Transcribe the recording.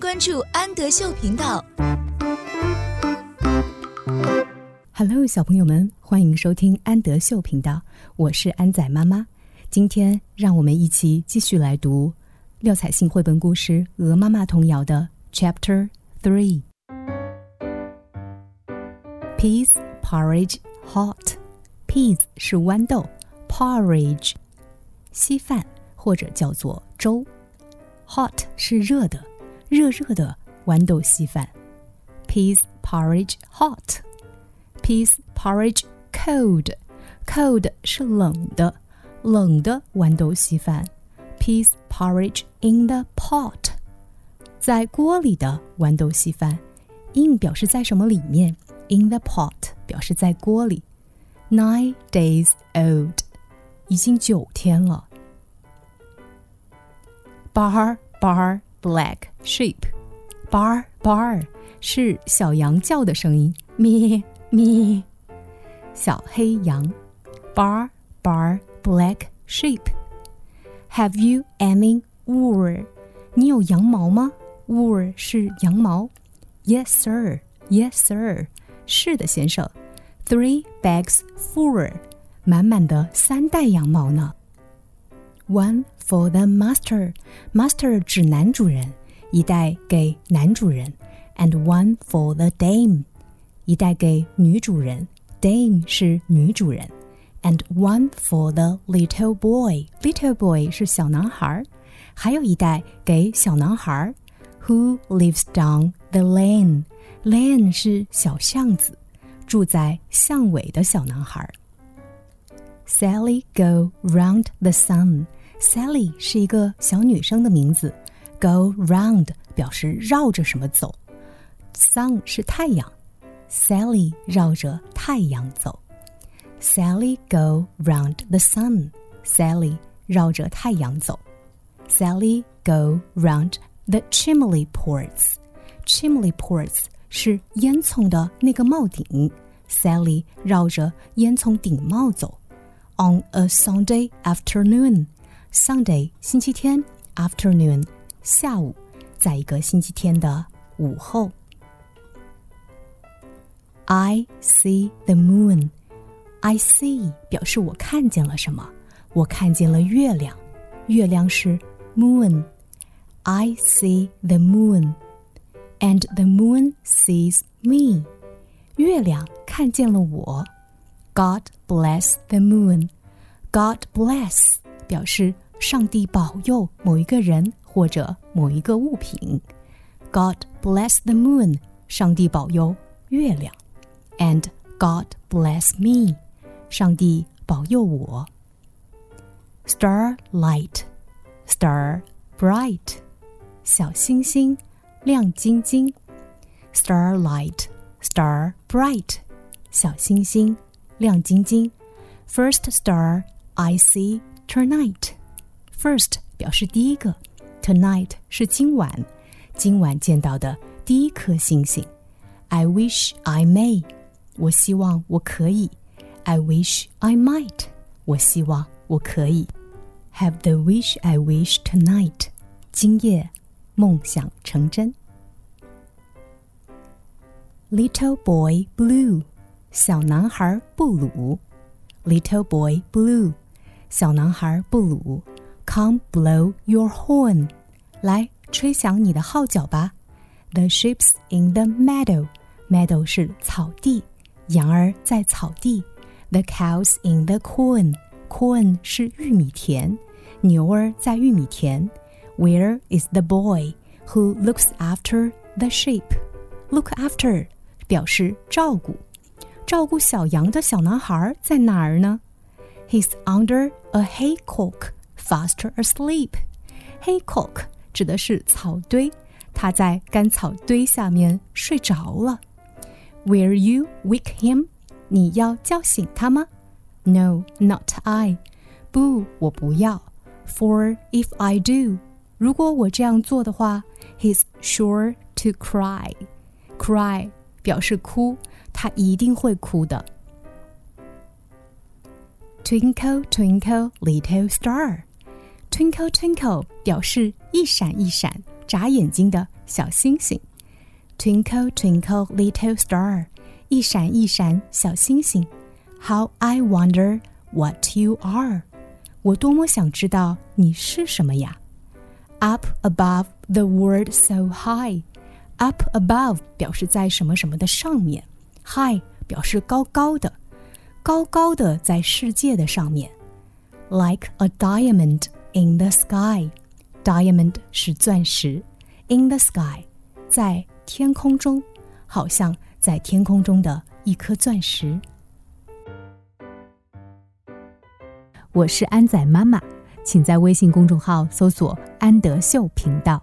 关注安德秀频道。Hello，小朋友们，欢迎收听安德秀频道，我是安仔妈妈。今天让我们一起继续来读廖彩杏绘本故事《鹅妈妈童谣》的 Chapter Three。Peas porridge hot。Peas 是豌豆，porridge 稀饭或者叫做粥，hot 是热的，热热的豌豆稀饭。Peas porridge hot。Peas porridge cold, cold 是冷的，冷的豌豆稀饭。Peas porridge in the pot，在锅里的豌豆稀饭。in 表示在什么里面，in the pot 表示在锅里。Nine days old，已经九天了。Bar bar black sheep，bar bar 是小羊叫的声音，咩。咩，小黑羊，bar bar black sheep。Have you any wool？你有羊毛吗？Wool 是羊毛。Yes sir, yes sir，是的先生。Three bags full，满满的三袋羊毛呢。One for the master，master 指男主人， 一袋给男主人。And one for the dame。一袋给女主人，Dame 是女主人，and one for the little boy。Little boy 是小男孩，还有一袋给小男孩，Who lives down the lane。Lane 是小巷子，住在巷尾的小男孩。Sally go round the sun。Sally 是一个小女生的名字 ，go round 表示绕着什么走，sun 是太阳。Sally 绕着太阳走。Sally go round the sun. Sally 绕着太阳走。Sally go round the chimney pots. Chimney pots 是烟囱的那个帽顶。Sally 绕着烟囱顶帽走。On a Sunday afternoon. Sunday 星期天，afternoon 下午，在一个星期天的午后。I see the moon. I see 表示我看见了什么？我看见了月亮。月亮是 moon. I see the moon, and the moon sees me. 月亮看见了我。God bless the moon. God bless 表示上帝保佑某一个人或者某一个物品。God bless the moon. 上帝保佑月亮。and God bless me，上帝保佑我。Starlight，star bright，小星星亮晶晶。Starlight，star bright，小星星亮晶晶。First star I see tonight。 First 表示第一个，tonight 是今晚，今晚见到的第一颗星星。I wish I may。我希望我可以，I wish I might。我希望我可以，Have the wish I wish tonight。今夜梦想成真。Little boy blue，小男孩布鲁。Little boy blue，小男孩布鲁 ，Come blow your horn，来吹响你的号角吧。The sheep's in the meadow，meadow 是草地。羊儿在草地，The cows in the corn，corn 是玉米田，牛儿在玉米田。Where is the boy who looks after the sheep？Look after 表示照顾，照顾小羊的小男孩在哪儿呢？He's under a haycock, fast asleep. Haycock 指的是草堆，他在干草堆下面睡着了。Will you wake him？你要叫醒他吗？No, not I。不，我不要。For if I do，如果我这样做的话，he's sure to cry。Cry 表示哭，他一定会哭的。Twinkle, twinkle, little star. Twinkle, twinkle 表示一闪一闪、眨眼睛的 小星星。Twinkle, twinkle, little star，一闪一闪小星星。How I wonder what you are，我多么想知道你是什么呀。Up above the world so high，up above 表示在什么什么的上面，high 表示高高的，高高的在世界的上面。Like a diamond in the sky，diamond 是钻石，in the sky 在天空中，好像在天空中的一颗钻石。我是安仔妈妈，请在微信公众号搜索“安德秀频道”。